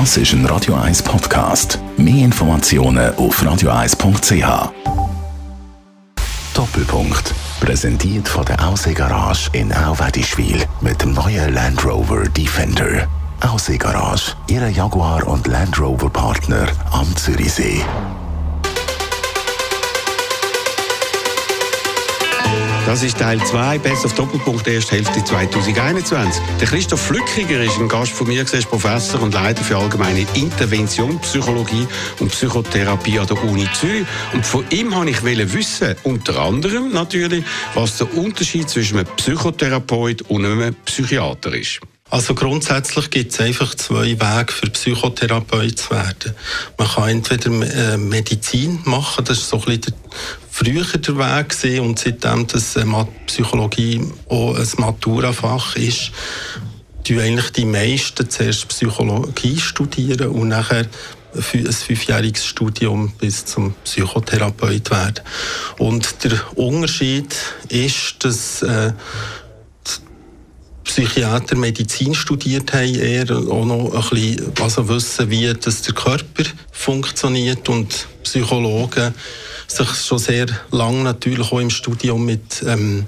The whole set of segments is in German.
Das ist ein Radio 1 Podcast. Mehr Informationen auf radio1.ch. Doppelpunkt. Präsentiert von der Aussee Garage in Auwedischwil mit dem neuen Land Rover Defender. Aussee Garage, Ihre Jaguar und Land Rover Partner am Zürichsee. Das ist Teil 2, Best auf Doppelpunkt, erste Hälfte 2021. Der Christoph Flückiger ist ein Gast von mir, ist Professor und Leiter für allgemeine Intervention, Psychologie und Psychotherapie an der Uni Zürich. Und von ihm wollte ich wissen, unter anderem natürlich, was der Unterschied zwischen einem Psychotherapeut und einem Psychiater ist. Also grundsätzlich gibt es einfach zwei Wege für Psychotherapeut zu werden. Man kann entweder äh, Medizin machen, das ist so ein bisschen früher der Weg gewesen, und seitdem das äh, Psychologie auch ein Maturafach ist, die eigentlich die meisten zuerst Psychologie studieren und nachher ein fünfjähriges Studium bis zum Psychotherapeut werden. Und der Unterschied ist, dass äh, Psychiater Medizin studiert haben, eher auch noch ein bisschen also wissen, wie das der Körper funktioniert und Psychologen sich schon sehr lange natürlich auch im Studium mit ähm,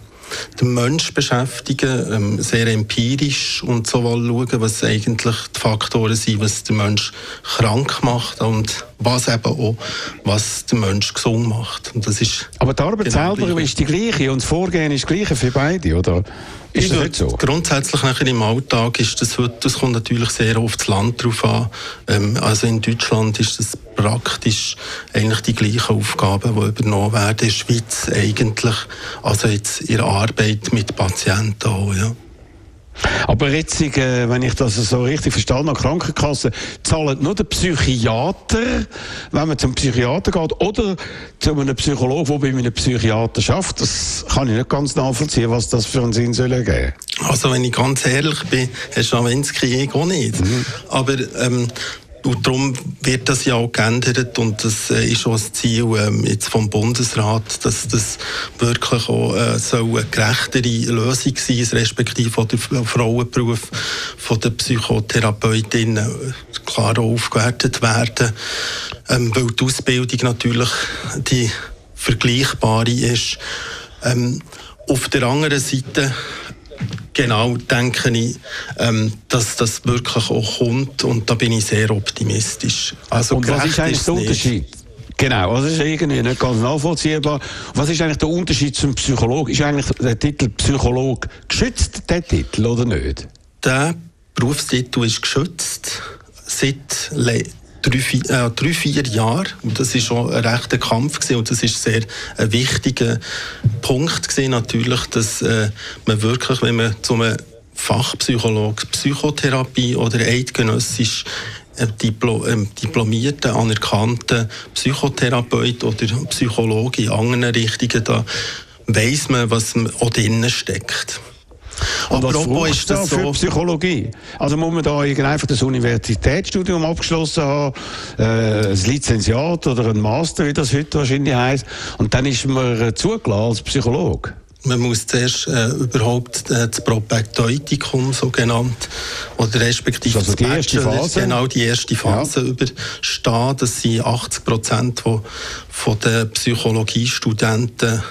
dem Mensch beschäftigen, ähm, sehr empirisch und so schauen, was eigentlich die Faktoren sind, was den Mensch krank macht und was eben auch, was den Mensch gesund macht. Und das ist Aber die Arbeit genau selber ist die gleiche und das Vorgehen ist das gleiche für beide, oder? Ist das nicht so? Grundsätzlich nachher im Alltag ist das, das kommt natürlich sehr oft das Land drauf an. Ähm, also in Deutschland ist das praktisch eigentlich die gleichen Aufgaben, die übernommen werden. In der Schweiz eigentlich, also jetzt in der Arbeit mit Patienten auch, ja. Aber jetzt, äh, wenn ich das so richtig verstanden habe, Krankenkassen zahlen nur der Psychiater, wenn man zum Psychiater geht, oder zu einem Psychologen, der bei einem Psychiater schafft. Das kann ich nicht ganz nachvollziehen, was das für einen Sinn soll ergeben. Also, wenn ich ganz ehrlich bin, Herr Schawinski, ich auch nicht. Mhm. Aber ähm, und darum wird das ja auch geändert und das äh, ist auch das Ziel ähm, jetzt vom Bundesrat, dass das wirklich auch äh, soll eine gerechtere Lösung sein, respektive von der Frauenberuf von der Psychotherapeutinnen äh, klar aufgewertet werden, ähm, weil die Ausbildung natürlich die vergleichbare ist. Ähm, auf der anderen Seite genau denke ich, ähm, dass das wirklich auch kommt und da bin ich sehr optimistisch. Also und was ist eigentlich der Unterschied? Genau, also das ist irgendwie nicht ganz nachvollziehbar. Was ist eigentlich der Unterschied zum Psychologen? Ist eigentlich der Titel Psycholog geschützt, der Titel, oder nicht? Der Berufstitel ist geschützt seit drei, äh, drei, vier Jahren. Und das ist schon ein rechter Kampf gewesen. und das ist sehr ein wichtiger Punkt gewesen, natürlich, dass äh, man wirklich, wenn man zu einem Fachpsychologe Psychotherapie oder eidgenössisch äh, Diplo, äh, diplomierten, anerkannten Psychotherapeut oder Psychologe in anderen Richtungen, da weiss man, was auch drinnen steckt. Und was Apropos ist das so? für Psychologie? Also muss man da einfach das Universitätsstudium abgeschlossen haben, äh, ein Lizenziat oder ein Master, wie das heute wahrscheinlich heisst, und dann ist man äh, zugelassen als Psychologe? Man muss zuerst äh, überhaupt äh, das Propaedeutikum so genannt oder respektive also die erste Phase? genau die erste Phase ja. überstehen. Das sind 80 Prozent von, von den Psychologiestudenten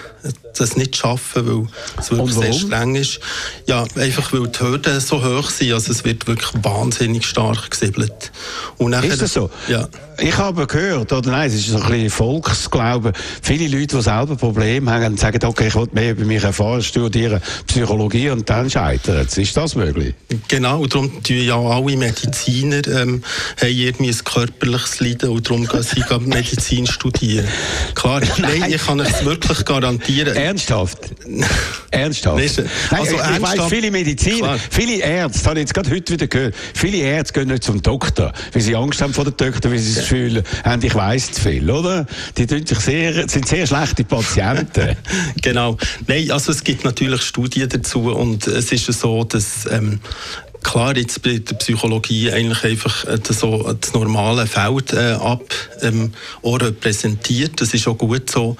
das nicht schaffen, weil es wirklich sehr streng ist. Ja, einfach weil die Hürden so hoch sind. Also es wird wirklich wahnsinnig stark gesiebelt. Und nachher, ist das so? Ja. Ich habe gehört, oder nein, es ist so ein bisschen Volksglauben, viele Leute, die selber Probleme haben, sagen, okay, ich will mehr über mich erfahren, studieren Psychologie und dann scheitern es. Ist das möglich? Genau, darum tun ja alle Mediziner ähm, haben irgendwie ein körperliches Leiden und darum gehen sie Medizin studieren. Klar, nein, ich kann es wirklich garantieren. Ernsthaft? ernsthaft? also ich, ich weiss, viele Mediziner, klar. viele Ärzte, habe ich jetzt gerade heute wieder gehört, viele Ärzte gehen nicht zum Doktor, weil sie Angst haben vor dem Doktor, weil sie das Gefühl haben, ich weiss zu viel, oder? Die sich sehr, sind sehr schlechte Patienten. genau. Nein, also es gibt natürlich Studien dazu und es ist so, dass ähm, klar jetzt bei der Psychologie eigentlich einfach äh, das, so, das normale Feld äh, ab ähm, repräsentiert. Das ist auch gut so.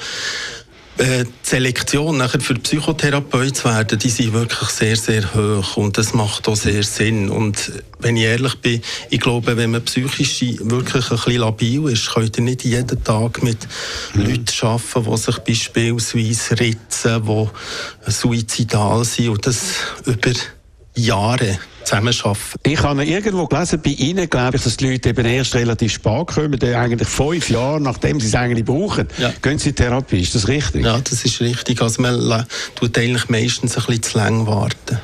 Äh, die Selektion nachher für Psychotherapeut zu werden, die sind wirklich sehr, sehr hoch und das macht auch sehr Sinn. Und wenn ich ehrlich bin, ich glaube, wenn man psychisch wirklich ein bisschen labil ist, könnt ihr nicht jeden Tag mit mhm. Leuten arbeiten, die sich beispielsweise ritzen, die suizidal sind und das über Jahre zusammenarbeiten. Ich habe irgendwo gelesen, bei Ihnen glaube ich, dass die Leute eben erst relativ spät kommen, eigentlich fünf Jahre, nachdem sie es eigentlich brauchen, ja. gehen sie in Therapie. Ist das richtig? Ja, das ist richtig. Also man tut eigentlich meistens ein bisschen zu lange warten.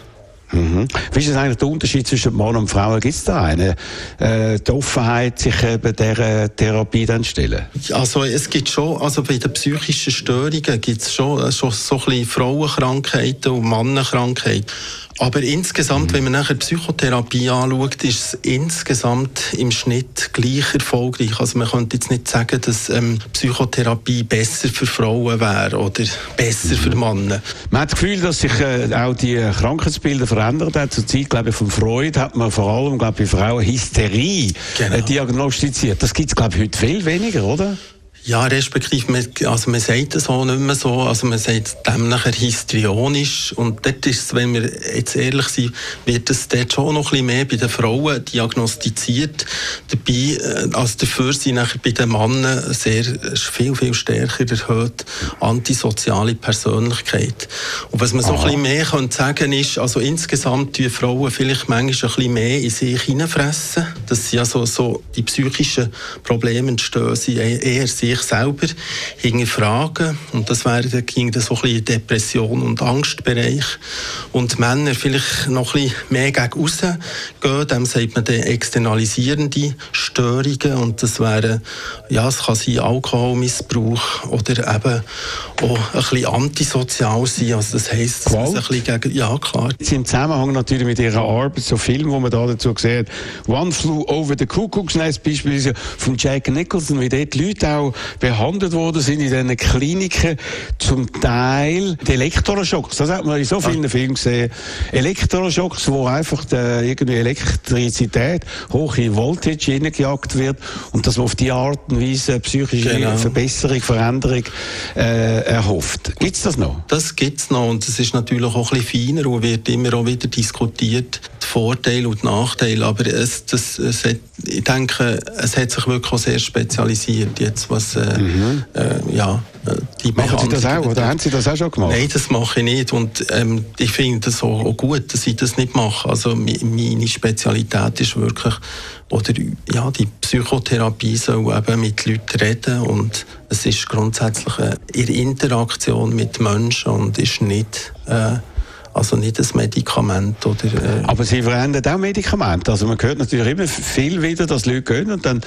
Mhm. Wie ist das eigentlich der Unterschied zwischen Mann und Frau? Gibt es da eine äh, die Offenheit, sich eben dieser Therapie dann stellen? Also es gibt schon, also bei den psychischen Störungen gibt es schon, äh, schon so ein bisschen Frauenkrankheiten und Mannenkrankheiten. Aber insgesamt, mhm. wenn man nachher Psychotherapie anschaut, ist es insgesamt im Schnitt gleich erfolgreich. Also man könnte jetzt nicht sagen, dass ähm, Psychotherapie besser für Frauen wäre oder besser mhm. für Männer. Man hat das Gefühl, dass sich äh, auch die Krankheitsbilder verändert haben. Zur Zeit, glaube ich, von Freud hat man vor allem, glaube ich, bei Frauen Hysterie äh, genau. äh, diagnostiziert. Das gibt es, glaube ich, heute viel weniger, oder? Ja, respektive, man, also man sagt es auch nicht mehr so, also man sagt dem nachher histrionisch und dort ist es, wenn wir jetzt ehrlich sind, wird es dort schon noch ein bisschen mehr bei den Frauen diagnostiziert, dabei, äh, also dafür sind nachher bei den Männern sehr, viel, viel stärker erhöht antisoziale Persönlichkeit. Und was man so Aha. ein bisschen mehr könnte sagen ist, also insgesamt die Frauen vielleicht manchmal ein bisschen mehr in sich hineinfressen, dass sie also so die psychischen Probleme entstehen, sie eher sich sich selber hinterfragen. Und das wäre, dann so ein bisschen Depression und Angstbereich. Und Männer vielleicht noch ein bisschen mehr gegen außen gehen, dem sagt man dann externalisierende Störungen. Und das wäre, ja, es kann sein Alkoholmissbrauch oder eben auch ein bisschen antisozial sein. Also das heisst, dass man ein bisschen gegen, ja, klar. Jetzt im Zusammenhang natürlich mit ihrer Arbeit, so Filme, wo man da dazu sieht, One Flew Over the Cuckoo's Nest beispielsweise von Jack Nicholson, wie dort die Leute auch behandelt worden sind in diesen Kliniken, zum Teil die Elektroschocks. Das hat man in so vielen Filmen gesehen. Elektroschocks, wo einfach die, irgendwie Elektrizität hoch in Voltage hineingejagt wird und dass man auf die Art und Weise psychische genau. Verbesserung, Veränderung äh, erhofft. Gibt es das noch? Das gibt es noch und es ist natürlich auch ein bisschen feiner und wird immer auch wieder diskutiert, die Vorteile und die Nachteile, aber es, das, es hat, ich denke, es hat sich wirklich auch sehr spezialisiert jetzt, was äh, mhm. äh, ja, äh, die Machen Sie das auch, oder haben Sie das auch schon gemacht? Nein, das mache ich nicht und ähm, ich finde es auch, auch, gut, dass ich das nicht mache. Also meine Spezialität ist wirklich, oder ja, die Psychotherapie soll eben mit Leuten reden und es ist grundsätzlich eine Interaktion mit Menschen und ist nicht äh, also nicht ein Medikament. Oder, äh Aber Sie verändern auch Medikamente. Also man hört natürlich immer viel wieder, dass Leute gehen und dann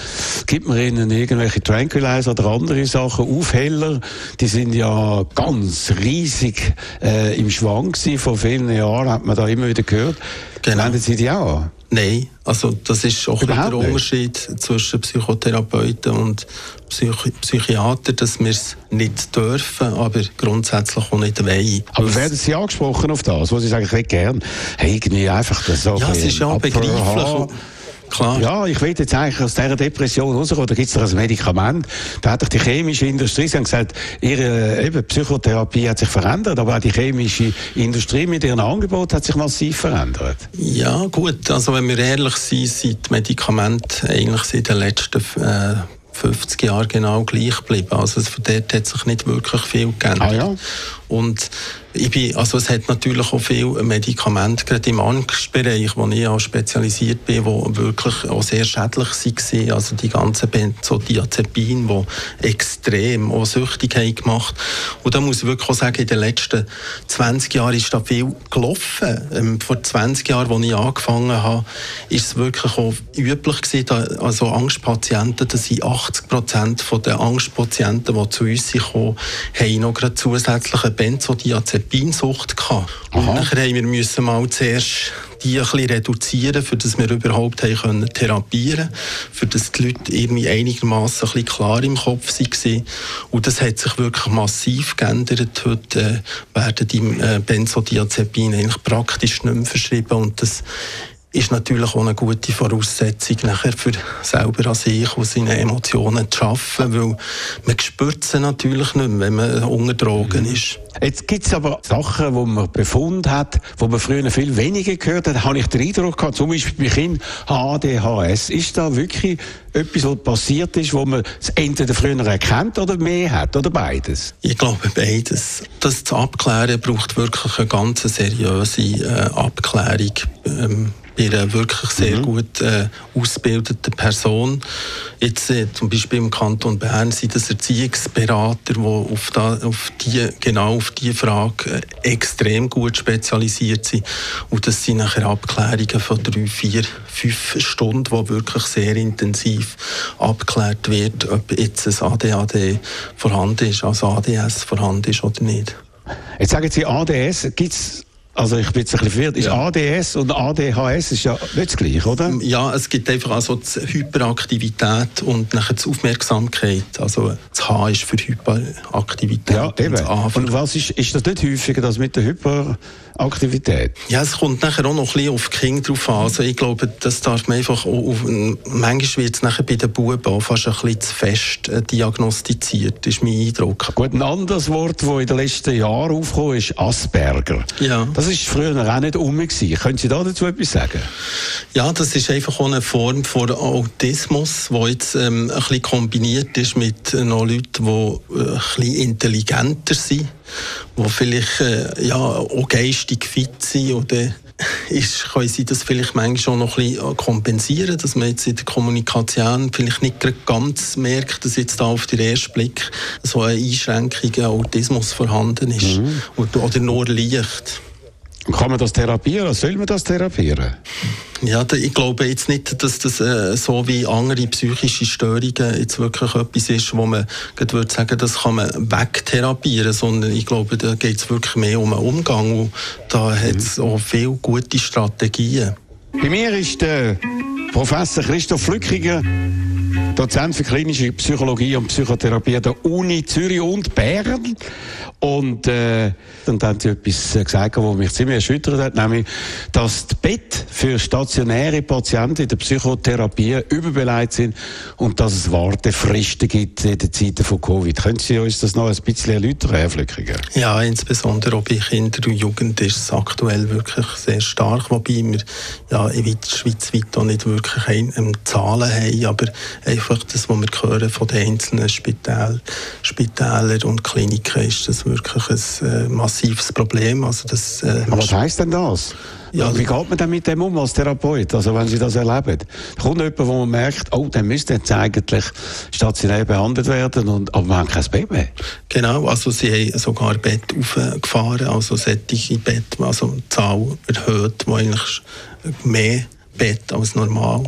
gibt man ihnen irgendwelche Tranquilizer oder andere Sachen, Aufheller. Die sind ja ganz riesig äh, im Schwang gewesen. Vor vielen Jahren hat man da immer wieder gehört. Genau. Wenden Sie die auch an? Nein, also das ist auch der Unterschied zwischen Psychotherapeuten und Psychi Psychiater, dass wir es nicht dürfen, aber grundsätzlich auch nicht wollen. Aber werden Sie angesprochen auf das, was Sie sagen, ich gerne, hey, irgendwie einfach so Ja, es ist ja begreiflich. Klar. Ja, ich will jetzt eigentlich aus dieser Depression rauskommen. Da gibt es doch ein Medikament. Da hat doch die chemische Industrie, sie haben gesagt, ihre eben, Psychotherapie hat sich verändert, aber auch die chemische Industrie mit ihrem Angebot hat sich massiv verändert. Ja, gut. Also, wenn wir ehrlich sind, sind die Medikamente eigentlich seit den letzten äh, 50 Jahren genau gleich geblieben. Also, von dort hat sich nicht wirklich viel geändert. Ah, ja. Und ich bin, also es hat natürlich auch viele Medikamente, gerade im Angstbereich, wo ich auch spezialisiert bin, die wirklich auch sehr schädlich waren. Also die ganzen Benzodiazepine, die extrem auch süchtig haben gemacht. Und da muss ich wirklich auch sagen, in den letzten 20 Jahren ist da viel gelaufen. Ähm, vor 20 Jahren, als ich angefangen habe, ist es wirklich auch üblich gewesen, also Angstpatienten, das sind 80 Prozent der Angstpatienten, die zu uns kommen, haben noch gerade zusätzliche Benzodiazepinsucht gehabt. Und nachher haben wir müssen mal zuerst die ein bisschen reduzieren, für dass wir überhaupt haben können therapieren für dass die Leute irgendwie einigermaßen ein bisschen klar im Kopf waren. Und das hat sich wirklich massiv geändert. Heute äh, werden die äh, Benzodiazepine eigentlich praktisch nicht mehr verschrieben und das ist natürlich auch eine gute Voraussetzung nachher für selber an sich und seine Emotionen zu arbeiten, weil man spürt sie natürlich nicht mehr, wenn man unter Drogen mhm. ist. Jetzt gibt es aber Sachen, die man befunden hat, wo man früher viel weniger gehört hat, habe ich den Eindruck gehabt, zum Beispiel bei Kindern ADHS. Ist da wirklich etwas, was passiert ist, wo man es entweder früher erkennt oder mehr hat, oder beides? Ich glaube beides. Das zu abklären braucht wirklich eine ganz seriöse äh, Abklärung. Bei einer wirklich sehr mhm. gut äh, ausgebildeten Person. Jetzt äh, zum Beispiel im Kanton Bern sind das Erziehungsberater, die auf, da, auf die, genau auf diese Frage äh, extrem gut spezialisiert sind. Und das sind nachher Abklärungen von drei, vier, fünf Stunden, wo wirklich sehr intensiv abgeklärt wird, ob jetzt ein ADHD vorhanden ist, also ADS vorhanden ist oder nicht. Jetzt sagen Sie ADS, gibt es also ich bin jetzt ein bisschen verwirrt. Ist ja. ADS und ADHS ist ja nicht das gleiche, oder? Ja, es gibt einfach also die Hyperaktivität und nachher die Aufmerksamkeit. Also das H ist für Hyperaktivität. Ja, eben. Und, und was ist, ist das nicht häufiger, das mit der Hyperaktivität? Aktivität? Ja, es kommt nachher auch noch ein bisschen auf die Kinder drauf an. Also ich glaube, das darf man einfach auch auf, manchmal wird es nachher bei den Buben auch fast ein bisschen zu fest äh, diagnostiziert, ist mein Eindruck. Gut, ein anderes Wort, das in den letzten Jahren aufkam, ist Asperger. Ja. Das ist früher auch nicht um gewesen. Können Sie da dazu etwas sagen? Ja, das ist einfach auch eine Form von Autismus, die jetzt ähm, ein bisschen kombiniert ist mit äh, noch Leuten, die äh, ein bisschen intelligenter sind die vielleicht äh, ja, auch geistig fit sind oder ist, können sie das vielleicht manchmal schon noch ein bisschen kompensieren, dass man jetzt in der Kommunikation vielleicht nicht ganz merkt, dass jetzt da auf den ersten Blick so eine Einschränkung, Autismus vorhanden ist mhm. oder nur leicht. Kann man das therapieren? Soll man das therapieren? Ja, ich glaube jetzt nicht, dass das äh, so wie andere psychische Störungen jetzt wirklich etwas ist, wo man würde sagen, das kann man wegtherapieren, sondern ich glaube, da geht es wirklich mehr um einen Umgang und da mhm. hat es auch viele gute Strategien. Bei mir ist der Professor Christoph Flückiger Dozent für klinische Psychologie und Psychotherapie der Uni Zürich und Bern. Und, äh, dann haben sie etwas gesagt, was mich ziemlich erschüttert hat, nämlich, dass die Bett für stationäre Patienten in der Psychotherapie überbeleidigt sind und dass es Wartefristen gibt in den Zeiten von Covid. Können Sie uns das noch ein bisschen erläutern, Herr Flückiger? Ja, insbesondere bei Kindern und Jugend ist es aktuell wirklich sehr stark, wobei wir ja schweizweit auch nicht wirklich ein, ähm, Zahlen haben, aber einfach das, was wir hören von den einzelnen Spitäl, Spitälern und Kliniken, ist das wirklich ein äh, massives Problem. Also das, äh, Aber was heisst denn das? Ja, Wie geht man denn mit dem um als Therapeut, also wenn Sie das erleben? Kommt jemand, wo man merkt, oh, der müsste jetzt eigentlich stationär behandelt werden, und, aber wir haben kein Baby. Genau, also sie haben sogar Bett aufgefahren, also sättige Bett, also die Zahl erhöht, wo eigentlich mehr Bett als normal.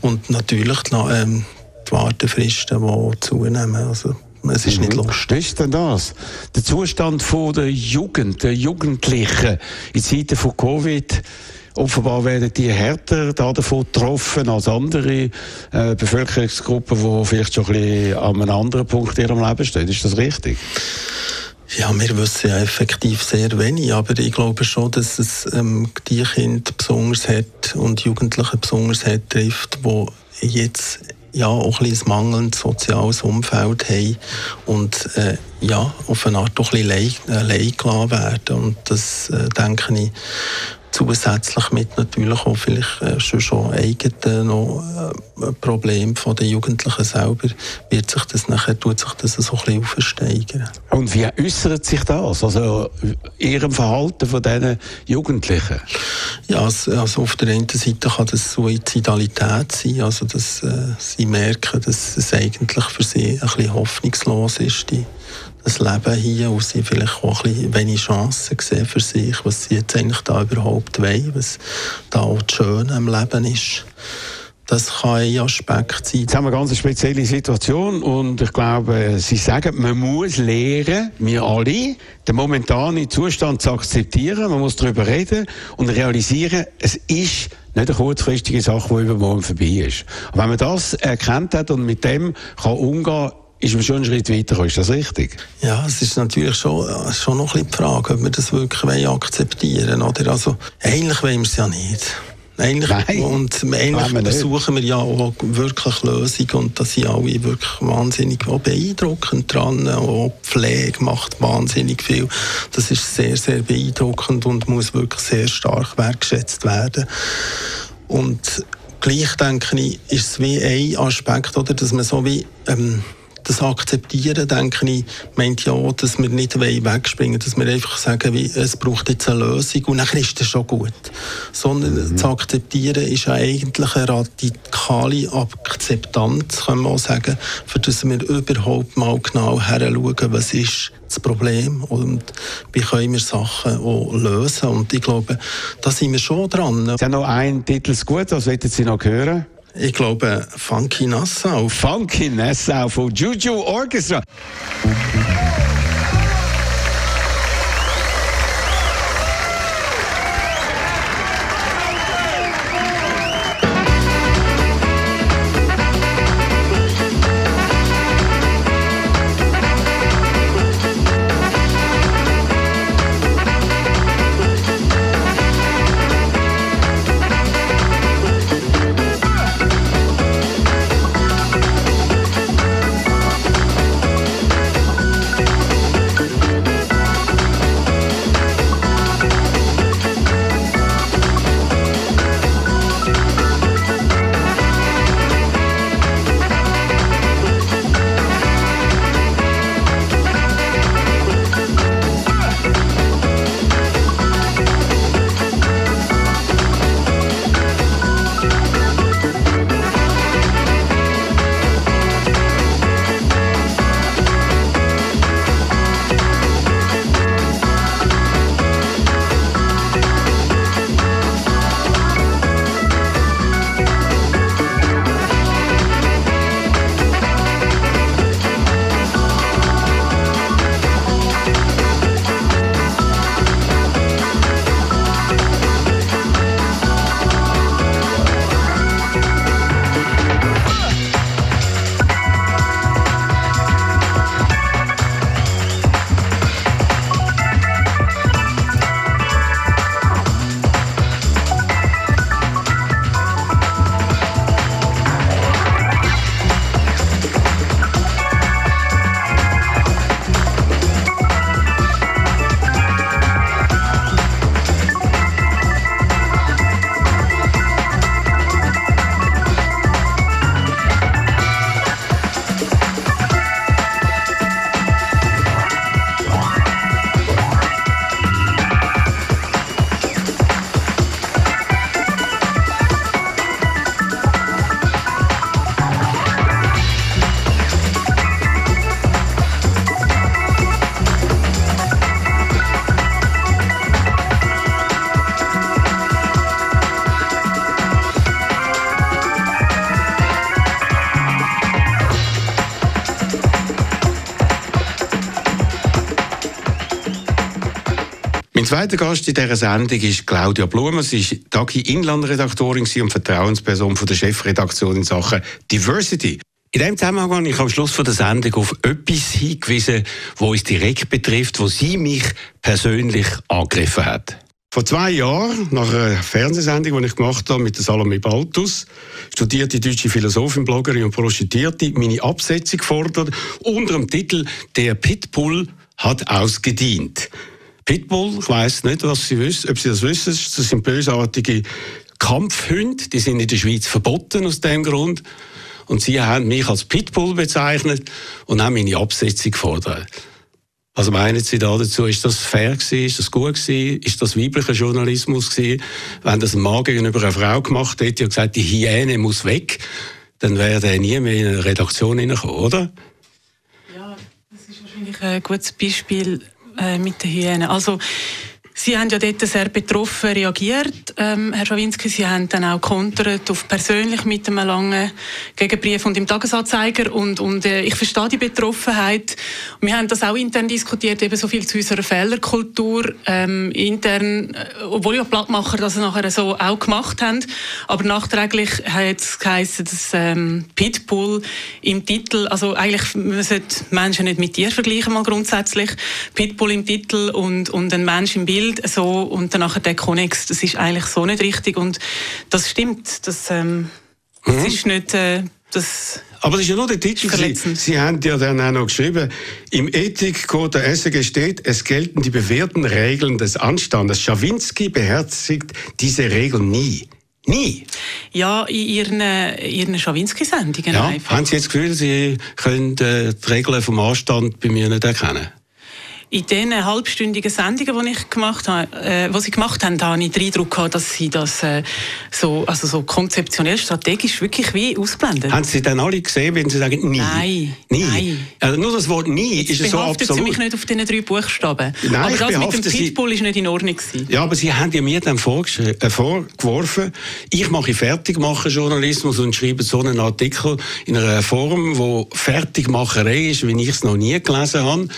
Und natürlich ähm, die Wartefristen, die zunehmen. Also es ist mhm. nicht lustig. Was ist denn das? Der Zustand der Jugend, der Jugendlichen in Zeiten von Covid. Offenbar werden die härter davon getroffen als andere äh, Bevölkerungsgruppen, die vielleicht schon ein bisschen an einem anderen Punkt in ihrem Leben stehen. Ist das richtig? Ja, wir wissen ja effektiv sehr wenig, aber ich glaube schon, dass es ähm, die Kinder besonders hat und Jugendliche besonders hat trifft, die jetzt ja, auch ein, ein mangelndes soziales Umfeld haben und äh, ja, auf eine Art auch ein bisschen allein gelassen werden. Und das, äh, denke ich, zusätzlich mit natürlich auch vielleicht äh, schon, schon eigenen noch, äh, Problem von den Jugendlichen selber, wird sich das nachher, tut sich das so ein bisschen aufsteigern. Und wie äußert sich das? Also Ihrem Verhalten von diesen Jugendlichen? Ja, also, auf der einen Seite kann das Suizidalität sein, also dass äh, sie merken, dass es eigentlich für sie ein bisschen hoffnungslos ist, die das Leben hier und sie vielleicht auch ein wenig Chancen sehen für sich, was sie jetzt eigentlich da überhaupt wollen, was da auch das Schöne am Leben ist. Das kann ein Aspekt sein. Jetzt haben wir eine ganz spezielle Situation und ich glaube, Sie sagen, man muss lernen, wir alle, den momentanen Zustand zu akzeptieren, man muss darüber reden und realisieren, es ist nicht eine kurzfristige Sache, die übermorgen vorbei ist. Und wenn man das erkannt hat und mit dem kann umgehen, ist man schon einen Schritt weiter, ist das richtig? Ja, es ist natürlich schon, schon noch ein bisschen die Frage, ob wir das wirklich akzeptieren wollen. Also, eigentlich wollen wir es ja nicht. Eigentlich, Nein, und eigentlich suchen wir ja auch wirklich Lösungen und da sind alle wirklich wahnsinnig auch beeindruckend dran. Auch Pflege macht wahnsinnig viel. Das ist sehr, sehr beeindruckend und muss wirklich sehr stark wertgeschätzt werden. Und gleich denke ich, ist es wie ein Aspekt, oder, dass man so wie ähm, das Akzeptieren, denke ich, meint ja dass wir nicht wegspringen dass wir einfach sagen, wie, es braucht jetzt eine Lösung und dann ist das schon gut. Sondern mhm. das Akzeptieren ist eigentlich eine radikale Akzeptanz, kann man auch sagen, für das wir überhaupt mal genau heranschauen, was ist das Problem und wie können wir Sachen auch lösen. Und ich glaube, da sind wir schon dran. Sie haben noch einen Titel gut, was wollen Sie noch hören? Ich glaube, Funky Nassau. Funky Nassau von Juju Orchestra. Mein zweiter Gast in dieser Sendung ist Claudia Blumer. Sie ist Tagi Inlandredaktorin und Vertrauensperson von der Chefredaktion in Sachen Diversity. In diesem Zusammenhang habe ich am Schluss der Sendung auf etwas hingewiesen, was uns direkt betrifft, wo sie mich persönlich angegriffen hat. Vor zwei Jahren, nach einer Fernsehsendung, die ich gemacht habe mit der Salome Baltus, studierte deutsche Philosophin, Bloggerin und Prostituierte, meine Absetzung fordert, unter dem Titel «Der Pitbull hat ausgedient». Pitbull, ich weiss nicht, was Sie wissen, ob Sie das wissen, das sind bösartige Kampfhunde, die sind in der Schweiz verboten aus dem Grund. Und Sie haben mich als Pitbull bezeichnet und haben meine Absetzung gefordert. Was meinen Sie da dazu? Ist das fair gewesen? Ist das gut gewesen? Ist das weiblicher Journalismus gewesen? Wenn das ein Mann gegenüber einer Frau gemacht hätte und gesagt, die Hyäne muss weg, dann wäre er nie mehr in eine Redaktion hineingekommen, oder? Ja, das ist wahrscheinlich ein gutes Beispiel äh, mit den Hyänen. Also, Sie haben ja dort sehr betroffen reagiert, ähm, Herr Schawinski. Sie haben dann auch kontert auf persönlich mit einem langen Gegenbrief und im Tagesanzeiger. Und, und äh, ich verstehe die Betroffenheit. Wir haben das auch intern diskutiert, eben so viel zu unserer Fehlerkultur. Ähm, intern, äh, obwohl ja Blattmacher das nachher so auch gemacht haben. Aber nachträglich hat es geheißen, dass ähm, Pitbull im Titel, also eigentlich, man sollte Menschen nicht mit dir vergleichen, mal grundsätzlich. Pitbull im Titel und, und ein Mensch im Bild Bild so und dann der Konnex, das ist eigentlich so nicht richtig und das stimmt, das, ähm, das mhm. ist nicht... Äh, das aber das ist ja nur der Titel. Sie, Sie haben ja dann auch noch geschrieben, im Ethikcode der SEG steht, es gelten die bewährten Regeln des Anstandes. Schawinski beherzigt diese Regeln nie. Nie? Ja, in Ihren, Ihren Schawinski-Sendungen ja. einfach. Haben Sie jetzt das Gefühl, Sie können äh, die Regeln vom Anstand bei mir nicht erkennen? In den halbstündigen Sendungen, die ich gemacht habe, äh, was sie gemacht haben, da habe ich den Eindruck gehabt, dass sie das äh, so, also so konzeptionell, strategisch wirklich wie ausblenden. Haben Sie dann alle gesehen, wenn Sie sagen nie? Nein. Nie. Nein. Also nur das Wort nie Jetzt ist so absolut. Sie mich nicht auf diesen drei Buchstaben. Nein, aber das mit dem Pitbull Sie... ist nicht in Ordnung gewesen. Ja, aber Sie haben ja mir dann äh, vorgeworfen, ich mache Fertigmachen Journalismus und schreibe so einen Artikel in einer Form, wo Fertigmacherei ist, wie ich es noch nie gelesen habe.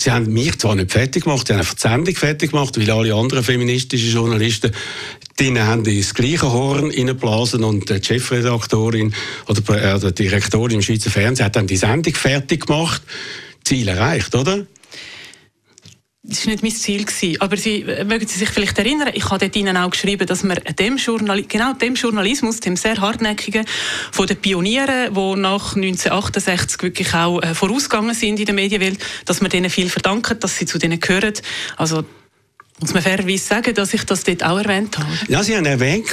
Sie haben mich zwar nicht fertig gemacht, sie haben einfach die Sendung fertig gemacht, weil alle anderen feministischen Journalisten denen haben das gleiche Horn reingeblasen und die Chefredaktorin oder äh, die Direktorin im Schweizer Fernsehen hat dann die Sendung fertig gemacht. Ziel erreicht, oder? Das war nicht mein Ziel. Aber Sie, mögen Sie sich vielleicht erinnern, ich habe dort Ihnen auch geschrieben, dass wir dem Journal genau dem Journalismus, dem sehr hartnäckigen, von den Pionieren, die nach 1968 wirklich auch äh, vorausgegangen sind in der Medienwelt, dass wir denen viel verdanken, dass sie zu denen gehören. Also muss man fairerweise sagen, dass ich das dort auch erwähnt habe. Ja, Sie haben erwähnt,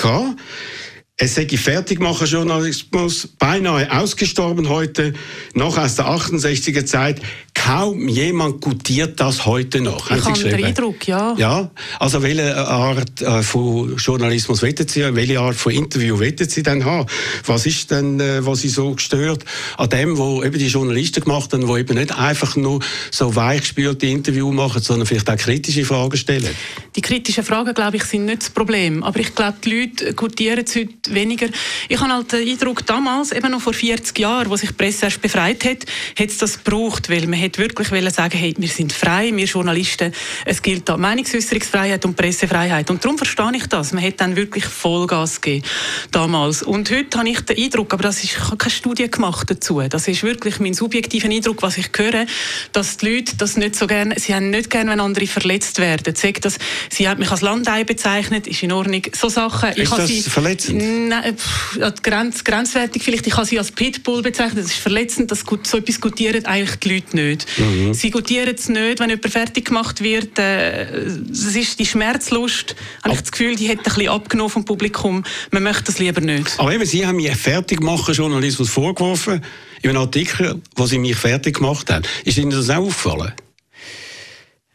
es sei Fertigmacher Journalismus beinahe ausgestorben heute, noch aus der 68er Zeit. Kaum jemand gutiert das heute noch. Ich habe den Eindruck, ja. Ja, also welche Art äh, von Journalismus wollen Sie, welche Art von Interview wollen Sie denn haben? Was ist denn, äh, was Sie so gestört an dem, wo eben die Journalisten gemacht haben, die eben nicht einfach nur so weichgespülte Interview machen, sondern vielleicht auch kritische Fragen stellen? Die kritischen Fragen, glaube ich, sind nicht das Problem. Aber ich glaube, die Leute gutieren es heute weniger. Ich habe halt den Eindruck, damals, eben noch vor 40 Jahren, wo sich die Presse erst befreit hat, hat es das gebraucht, weil man hat wirklich wollen sagen, hey, wir sind frei, wir Journalisten, es gilt da Meinungsäußerungsfreiheit und Pressefreiheit. Und darum verstehe ich das. Man hat dann wirklich Vollgas gegeben, damals. Und heute habe ich den Eindruck, aber das ist, ich habe keine Studie gemacht dazu, das ist wirklich mein subjektiver Eindruck, was ich höre, dass die Leute das nicht so gerne, sie haben nicht gerne, wenn andere verletzt werden. Sagt das, sie haben mich als Landei bezeichnet, ist in Ordnung. So Sachen. Ist das sie, verletzend? Nein, pff, grenz, grenzwertig vielleicht. Ich habe sie als Pitbull bezeichnet. Das ist verletzend. Das, so etwas gutieren eigentlich die Leute nicht. Mhm. Sie gutieren es nicht, wenn jemand fertig gemacht wird. Äh, das ist die Schmerzlust. Habe ich das Gefühl, die hat ein bisschen abgenommen vom Publikum. Man möchte das lieber nicht. Aber eben, Sie haben mir fertig machen Journalismus vorgeworfen in einem Artikel, wo Sie mich fertig gemacht haben. Ist Ihnen das auch aufgefallen?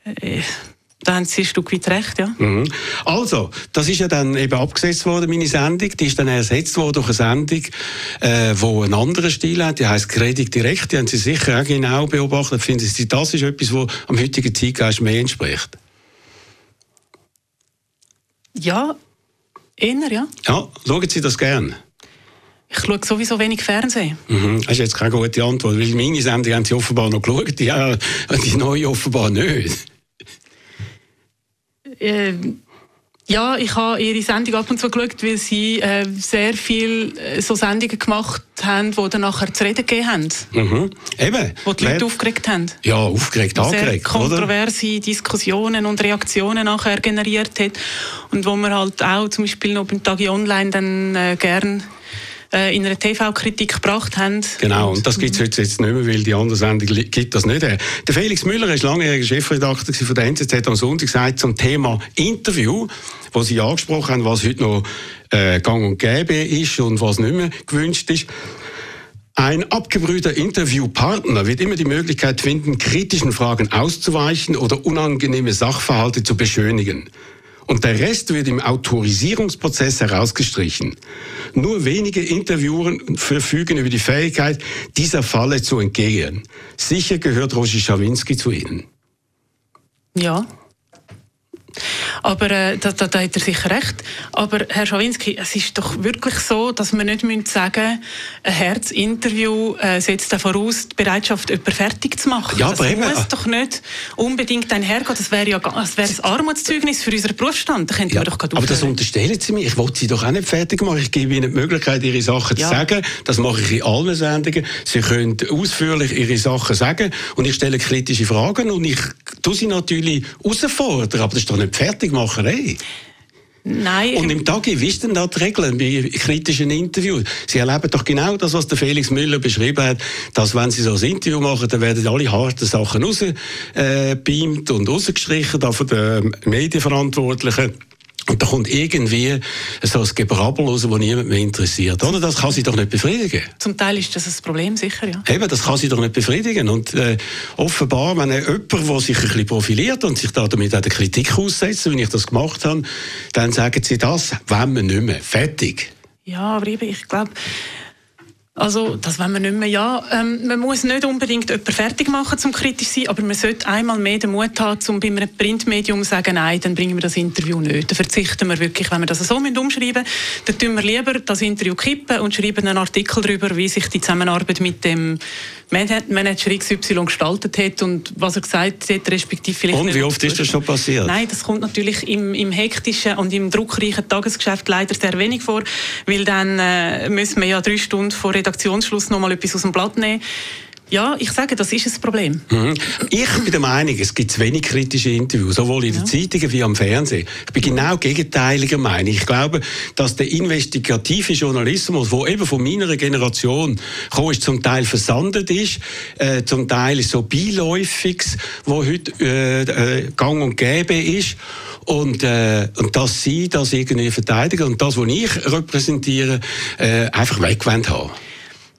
Äh, da haben Sie ein Stück weit recht, ja. Mhm. Also, das ist ja dann eben abgesetzt worden, meine Sendung. Die ist dann ersetzt worden durch eine Sendung, äh, wo einen anderen Stil hat. Die heisst Credit Direkt. Die haben Sie sicher auch genau beobachtet. Finden Sie, das ist etwas, was am heutigen Zeitgeist mehr entspricht? Ja, eher, ja. Ja, schauen Sie das gerne. Ich schaue sowieso wenig Fernsehen. Mhm. Das ist jetzt keine gute Antwort, weil meine Sendung haben Sie offenbar noch geschaut, die, die neue offenbar nicht äh, ja, ich habe ihre Sendung ab und zu geschaut, weil sie äh, sehr viele äh, so Sendungen gemacht haben, die dann nachher zu reden gegeben haben. Mhm. Eben. Wo die Leute Wer... aufgeregt haben. Ja, aufgeregt, wo angeregt, sehr kontroverse oder? Diskussionen und Reaktionen nachher generiert hat. Und wo man halt auch zum Beispiel noch beim Tagi Online dann äh, gern äh, in einer TV-Kritik gebracht haben. Genau, und das gibt es heute jetzt nicht mehr, weil die andere Sendung gibt das nicht. Der Felix Müller ist langjähriger Chefredakteur von der NZZ am Sonntag gesagt zum Thema Interview, wo Sie angesprochen haben, was heute noch äh, gang und gäbe ist und was nicht mehr gewünscht ist. Ein abgebrühter Interviewpartner wird immer die Möglichkeit finden, kritischen Fragen auszuweichen oder unangenehme Sachverhalte zu beschönigen und der Rest wird im Autorisierungsprozess herausgestrichen. Nur wenige Interviewer verfügen über die Fähigkeit, dieser Falle zu entgehen. Sicher gehört Roger Schawinski zu ihnen. Ja, aber äh, da, da, da hat er sicher recht. Aber Herr Schawinski, es ist doch wirklich so, dass wir nicht müssen sagen ein Herzinterview äh, setzt voraus, die Bereitschaft, jemanden fertig zu machen. Ja, das aber muss doch nicht unbedingt einhergehen. Das wäre ja das wäre ein Armutszeugnis für unseren Berufsstand. Da könnten ja, doch gerade aber das unterstellen Sie mir. Ich wollte Sie doch auch nicht fertig machen. Ich gebe Ihnen die Möglichkeit, Ihre Sachen ja. zu sagen. Das mache ich in allen Sendungen. Sie können ausführlich Ihre Sachen sagen und ich stelle kritische Fragen und ich tue sie natürlich herausfordern. Aber das ist doch nicht Fertigmacherei. Nein. Und im Tagi, wie ist denn da die Regeln bei kritischen Interviews? Sie erleben doch genau das, was der Felix Müller beschrieben hat, dass wenn Sie so ein Interview machen, dann werden alle harten Sachen rausgebeamt äh, und rausgestrichen von den Medienverantwortlichen. Und da kommt irgendwie so ein Gebrabbel raus, das niemand mehr interessiert. Oder? Das kann sie doch nicht befriedigen. Zum Teil ist das ein Problem, sicher, ja. Eben, das kann sie doch nicht befriedigen. Und äh, offenbar, wenn jemand, der sich ein bisschen profiliert und sich da damit auch der Kritik aussetzt, wie ich das gemacht habe, dann sagen sie das, wenn wir nicht mehr. Fertig. Ja, aber ich glaube, also, das wollen wir nicht mehr. Ja, ähm, man muss nicht unbedingt jemanden fertig machen, zum kritisch sein, aber man sollte einmal mehr den Mut haben, um bei einem Printmedium zu sagen, nein, dann bringen wir das Interview nicht. Dann verzichten wir wirklich, wenn wir das so umschreiben dann tun wir lieber das Interview kippen und schreiben einen Artikel darüber, wie sich die Zusammenarbeit mit dem Manager XY gestaltet hat und was er gesagt hat, respektive vielleicht Und wie oft ist das schon passiert? Nein, das kommt natürlich im, im hektischen und im druckreichen Tagesgeschäft leider sehr wenig vor, weil dann äh, müssen wir ja drei Stunden vor Redaktionsschluss noch mal etwas aus dem Blatt nehmen. Ja, ich sage, das ist ein Problem. Mhm. Ich bin der Meinung, es gibt zu wenig kritische Interviews, sowohl in den Zeitungen wie am Fernsehen. Ich bin genau gegenteiliger Meinung. Ich glaube, dass der investigative Journalismus, der eben von meiner Generation gekommen ist, zum Teil versandet ist, äh, zum Teil so beiläufiges, wo heute äh, äh, gang und gäbe ist. Und, äh, und dass sie das irgendwie verteidigen und das, was ich repräsentiere, äh, einfach weggewendet haben.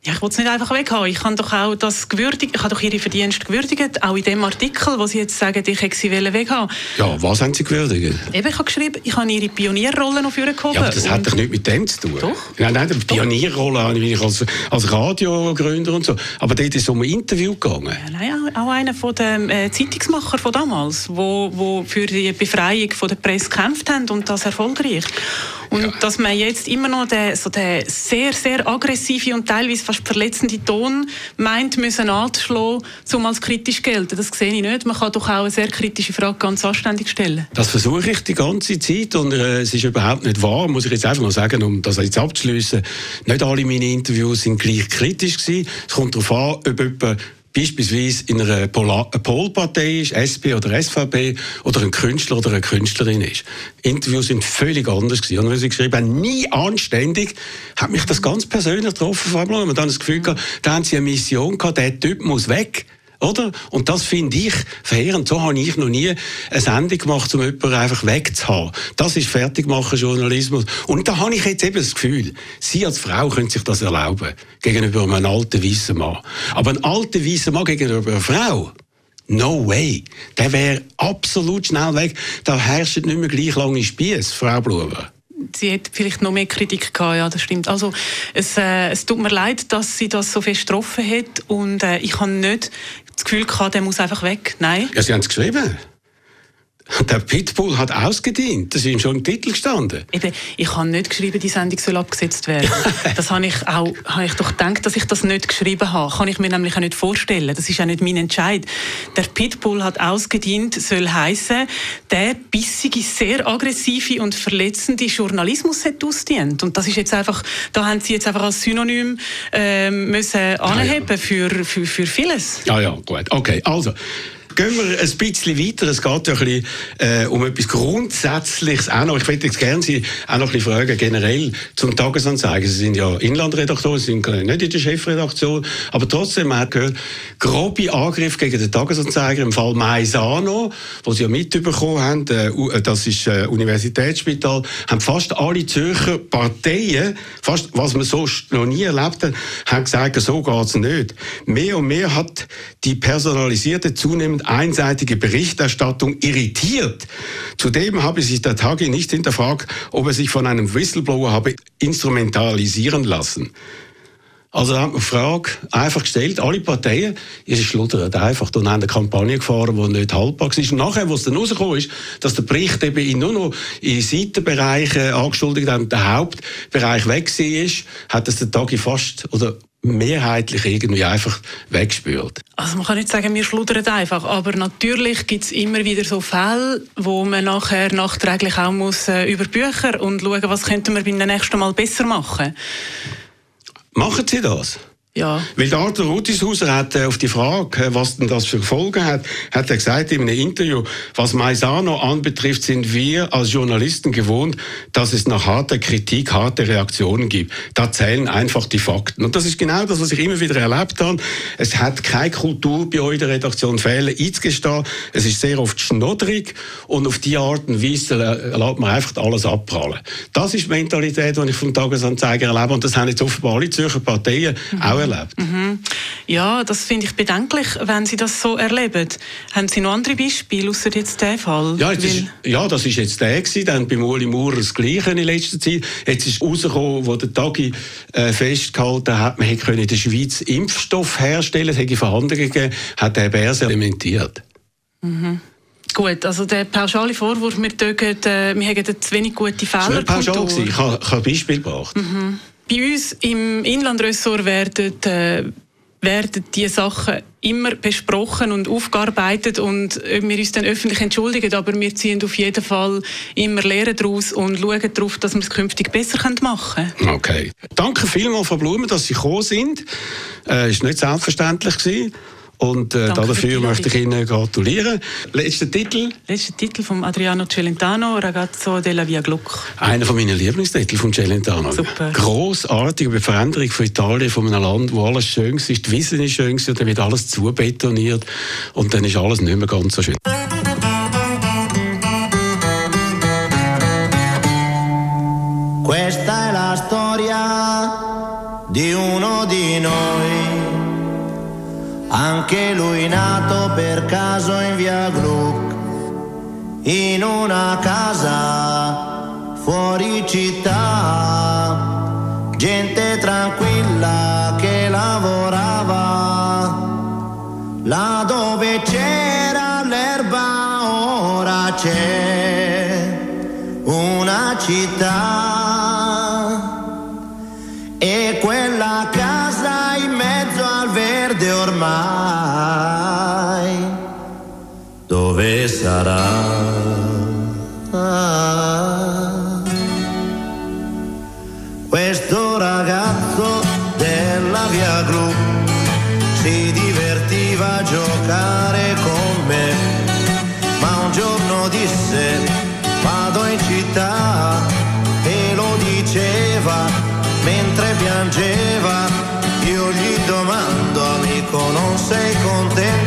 Ja, ich will es nicht einfach weghaben. Ich habe doch auch das gewürdigt, ich habe doch Ihre Verdienste gewürdigt, auch in dem Artikel, wo Sie jetzt sagen, ich hätte sie weghaben Ja, was haben Sie gewürdigt? Eben, ich habe geschrieben, ich habe Ihre Pionierrolle noch vorgehoben. Ja, aber das hat doch nichts mit dem zu tun. Doch. Nein, nein, die Pionierrolle habe ich als, als Radiogründer und so. Aber dort ist es um ein Interview gegangen. Ja, nein, auch einer von den äh, Zeitungsmacher von damals, wo, wo für die Befreiung von der Presse gekämpft haben und das erfolgreich. Und ja. dass man jetzt immer noch den, so den sehr, sehr aggressive und teilweise fast verletzende Ton meint, müssen anzuschlagen, um als kritisch gelten. Das sehe ich nicht. Man kann doch auch eine sehr kritische Frage ganz anständig stellen. Das versuche ich die ganze Zeit und äh, es ist überhaupt nicht wahr, muss ich jetzt einfach noch sagen, um das jetzt abzuschließen. Nicht alle meine Interviews sind gleich kritisch gewesen. Es kommt darauf an, ob jemand beispielsweise in einer Polpartei ist, SP oder SVP, oder ein Künstler oder eine Künstlerin ist. Interviews sind völlig anders gewesen. Und wenn sie geschrieben haben, nie anständig, hat mich das ganz persönlich getroffen. Vor allem, und dann das Gefühl gehabt, da haben sie eine Mission gehabt, der Typ muss weg. Oder? Und das finde ich verheerend. So habe ich noch nie eine Sendung gemacht, um jemanden einfach wegzuhaben. Das ist Fertigmachen Journalismus. Und da habe ich jetzt eben das Gefühl, Sie als Frau können sich das erlauben. Gegenüber einem alten weißen Mann. Aber ein alter weißer Mann gegenüber einer Frau, No way. Der wäre absolut schnell weg. Da herrscht nicht mehr gleich lange Spieß, Frau Blumer sie hat vielleicht noch mehr Kritik gehabt, ja, das stimmt. Also es, äh, es tut mir leid, dass sie das so fest getroffen hat und äh, ich habe nicht das Gefühl gehabt, der muss einfach weg. Nein. Ja, Sie haben es geschrieben. Der Pitbull hat ausgedient. Das ist ihm schon im Titel gestanden. Eben, ich habe nicht geschrieben, die Sendung soll abgesetzt werden. das habe ich auch, habe ich doch gedacht, dass ich das nicht geschrieben habe. Kann ich mir nämlich auch nicht vorstellen. Das ist auch nicht mein Entscheid. Der Pitbull hat ausgedient, soll heißen, der bissige, sehr aggressive und verletzende Journalismus hat ausdient. Und das ist jetzt einfach, da haben Sie jetzt einfach als Synonym äh, müssen anheben ah, ja. für, für, für vieles. Ja, ja, gut. Okay, also. Gehen wir ein bisschen weiter. Es geht ja ein bisschen, äh, um etwas Grundsätzliches auch noch. Ich würde jetzt gerne Sie auch noch ein bisschen fragen, generell zum Tagesanzeiger. Sie sind ja Inlandredakteur, Sie sind nicht in der Chefredaktion, aber trotzdem, man hat gehört, grobe Angriff gegen den Tagesanzeiger im Fall Maisano, wo Sie ja mitbekommen haben, äh, äh, das ist äh, Universitätsspital, haben fast alle Zürcher Parteien, fast, was man so noch nie erlebt hat, haben gesagt, so geht es nicht. Mehr und mehr hat die personalisierte zunehmend und einseitige Berichterstattung irritiert. Zudem habe sich der Tagi nicht hinterfragt, ob er sich von einem Whistleblower habe instrumentalisieren lassen. Also die Frage einfach gestellt, alle Parteien, ihr schluddert einfach und haben eine Kampagne gefahren, die nicht haltbar war. Und nachher, wo es dann rausgekommen ist, dass der Bericht eben in nur noch in Seitenbereichen angeschuldigt hat und der Hauptbereich weg war, hat das der Tagi fast, oder mehrheitlich irgendwie einfach wegspült. Also man kann nicht sagen, wir schluddern einfach, aber natürlich gibt es immer wieder so Fälle, wo man nachher nachträglich auch muss äh, über Bücher und schauen, was könnten wir beim nächsten Mal besser machen. Machen Sie das? Ja. Weil der Arthur Rutishauser hat äh, auf die Frage, äh, was denn das für Folgen hat, hat er gesagt in einem Interview, was Maisano anbetrifft, sind wir als Journalisten gewohnt, dass es nach harter Kritik harte Reaktionen gibt. Da zählen einfach die Fakten. Und das ist genau das, was ich immer wieder erlebt habe. Es hat keine Kultur bei euch in der Redaktion Fehler einzugestehen. Es ist sehr oft schnodrig und auf die Art und Weise lässt man einfach alles abprallen. Das ist die Mentalität, die ich vom Tagesanzeiger erlebe und das haben jetzt offenbar alle Zürcher Parteien mhm. auch erlebt. Mhm. Ja, das finde ich bedenklich, wenn Sie das so erleben. Haben Sie noch andere Beispiele, außer jetzt der Fall? Ja, ist, ja das ist jetzt der gewesen. Dann bei Uli Maurer das Gleiche in letzter Zeit. Jetzt ist rausgekommen, wo der Tagi äh, festgehalten hat, man hätte in der Schweiz Impfstoff herstellen, es hätte Verhandlungen gegeben, hat der Bärse dementiert. Mhm. Gut, also der pauschale Vorwurf, wir, dürfen, äh, wir haben zu wenig gute Fehler. Das war pauschal. Ich habe ein Beispiel gebracht. Mhm. Bei uns im Inlandressort werden, äh, werden diese Sachen immer besprochen und aufgearbeitet und wir uns dann öffentlich entschuldigen, aber wir ziehen auf jeden Fall immer Lehren daraus und schauen darauf, dass wir es künftig besser machen können. Okay. Danke vielmals, Frau Blumen, dass Sie gekommen sind. Es äh, war nicht selbstverständlich. Gewesen. Und äh, dafür möchte ich Ihnen gratulieren. Letzter Titel? Letzter Titel von Adriano Celentano, Ragazzo della Via Gluck. Einer von meinen Lieblingstitel von Celentano. Super. Grossartig über die Veränderung von Italien, von einem Land, wo alles schön ist, die Wissen ist schön, und dann wird alles zubetoniert und dann ist alles nicht mehr ganz so schön. Questa anche lui nato per caso in via Gluck, in una casa fuori città, gente tranquilla che lavorava, là dove c'era l'erba ora c'è una città. E quella casa in mezzo al verde ormai, sarà? Questo ragazzo della via Gru si divertiva a giocare con me, ma un giorno disse vado in città e lo diceva mentre piangeva, io gli domando amico non sei contento,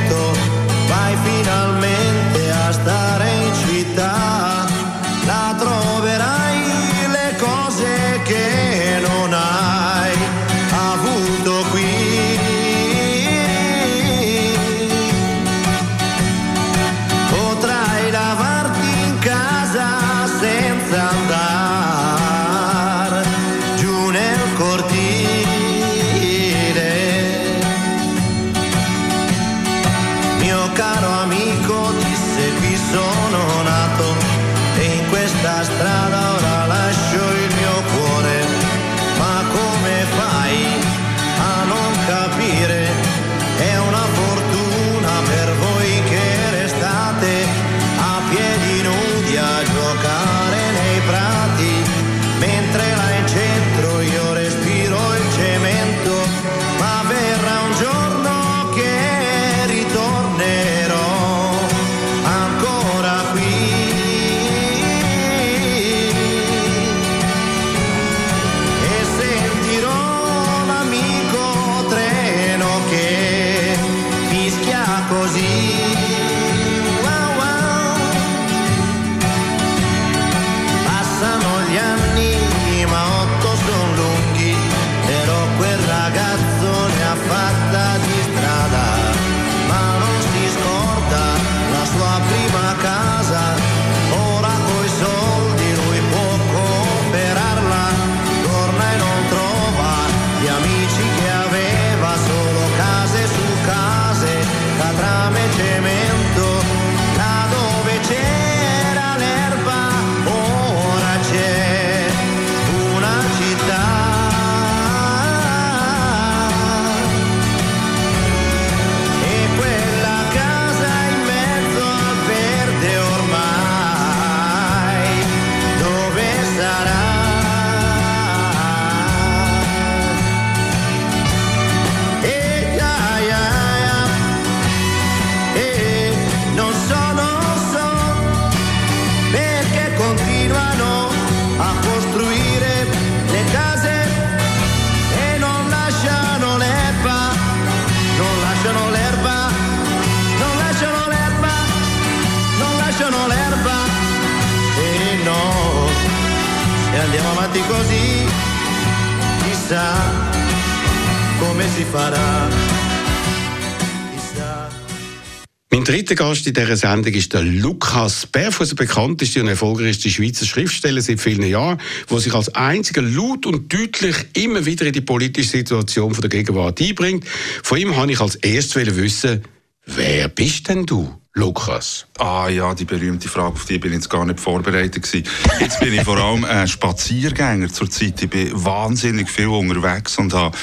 come si farà. Mein dritter Gast in dieser Sendung ist der Lukas Berfuss, der bekannteste und erfolgreichste Schweizer Schriftsteller seit vielen Jahren, der sich als einziger laut und deutlich immer wieder in die politische Situation der Gegenwart einbringt. Von ihm habe ich als erstes wissen, wer bist denn du? Lukas? Ah ja, die berühmte Frage, auf die bin ich jetzt gar nicht vorbereitet gewesen. Jetzt bin ich vor allem ein Spaziergänger zur Zeit. Ich bin wahnsinnig viel unterwegs und habe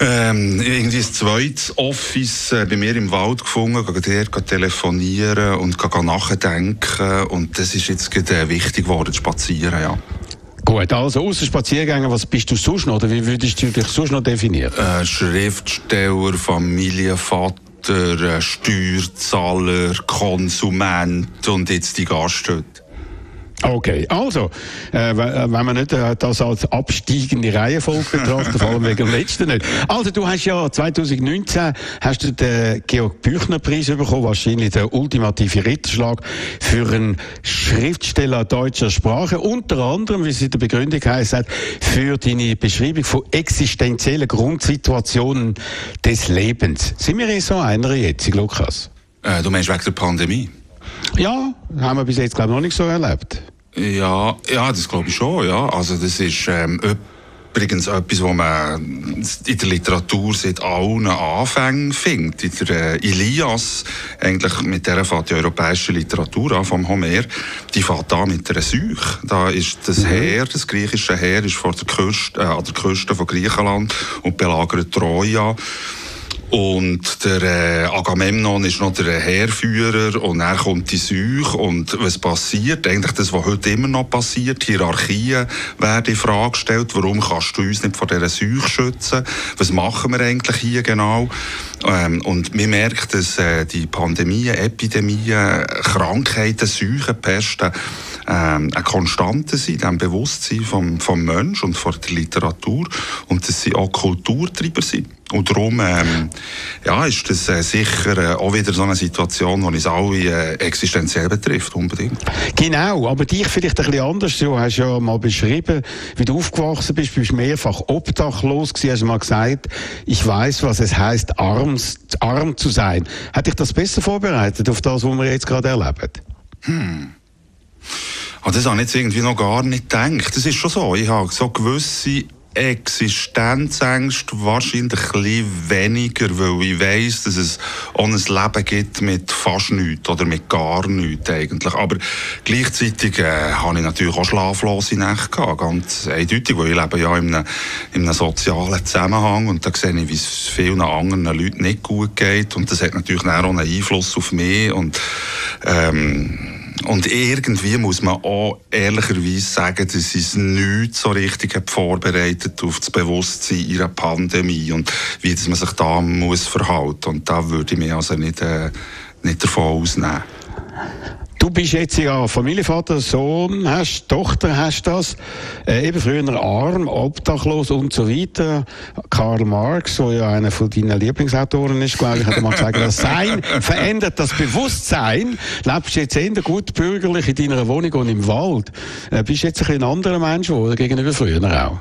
ähm, irgendwie ein zweites Office äh, bei mir im Wald gefunden, gehe dort telefonieren und gehe nachdenken und das ist jetzt gerade, wichtig geworden, spazieren, ja. Gut, also außer Spaziergängen, was bist du sonst noch, oder wie würdest du dich sonst noch definieren? Äh, Schriftsteller, Familienvater, äh, Steuerzahler, Konsument und jetzt die Gaststätte. Okay, also, äh, wenn man nicht äh, das als absteigende Reihenfolge betrachtet, vor allem wegen dem letzten nicht. Also, du hast ja 2019 hast du den Georg Büchner Preis bekommen, wahrscheinlich der ultimative Ritterschlag für einen Schriftsteller deutscher Sprache, unter anderem, wie es in der Begründung heißt, für deine Beschreibung von existenziellen Grundsituationen des Lebens. Sind wir in so einer jetzt, Lukas? Äh, du meinst wegen der Pandemie? Ja, haben wir bis jetzt glaube ich noch nicht so erlebt. Ja, ja, das glaube ich schon. Ja, also das ist ähm, übrigens etwas, was man in der Literatur seit allen Anfängen findet. In der äh, Ilias, eigentlich mit der fährt die europäische Literatur an, vom Homer, die fährt an mit einer Seuche. Da ist das mhm. Heer, das griechische Heer, ist vor der Küste, äh, an der Küste von Griechenland und belagert Troja. Und der äh, Agamemnon ist noch der Heerführer und dann kommt die Seuche und was passiert? Eigentlich das, was heute immer noch passiert. Hierarchien werden in Frage gestellt. Warum kannst du uns nicht vor dieser Seuche schützen? Was machen wir eigentlich hier genau? Ähm, und man merkt, dass äh, die Pandemien, Epidemien, Krankheiten, Seuchen, Pesten ähm, eine Konstante sind, ein Bewusstsein vom, vom Mensch und von der Literatur und dass sie auch Kulturtreiber sind. Und darum ähm, ja, ist das äh, sicher äh, auch wieder so eine Situation, die uns alle äh, existenziell betrifft, unbedingt. Genau, aber dich vielleicht ein bisschen anders. Du hast ja mal beschrieben, wie du aufgewachsen bist, du bist mehrfach obdachlos gewesen, hast mal gesagt, ich weiß, was es heißt, arm, arm zu sein. Hat dich das besser vorbereitet auf das, was wir jetzt gerade erleben? Hm. Ah, das habe ich jetzt irgendwie noch gar nicht gedacht. Das ist schon so. Ich habe so gewisse Existenzängste wahrscheinlich ein weniger, weil ich weiss, dass es auch ein Leben gibt mit fast nichts oder mit gar nichts eigentlich. Aber gleichzeitig äh, habe ich natürlich auch schlaflose Nächte gehabt, ganz eindeutig, weil ich lebe ja in einem, in einem sozialen Zusammenhang und da sehe ich, wie es vielen anderen Leuten nicht gut geht und das hat natürlich auch einen Einfluss auf mich und ähm, und irgendwie muss man auch ehrlicherweise sagen, dass es nicht so richtig vorbereitet auf das Bewusstsein ihrer Pandemie und wie dass man sich da muss verhalten. Und da würde ich mich also nicht, äh, nicht davon ausnehmen. Du bist jetzt ja Familienvater, Sohn, hast Tochter, hast das, äh, eben früher arm, obdachlos und so weiter. Karl Marx, der ja einer von deinen Lieblingsautoren ist, glaube ich, hat mal gesagt, das Sein verändert das Bewusstsein. Lebst jetzt eher gut bürgerlich in deiner Wohnung und im Wald. Äh, bist jetzt ein, ein anderer Mensch geworden gegenüber früher auch.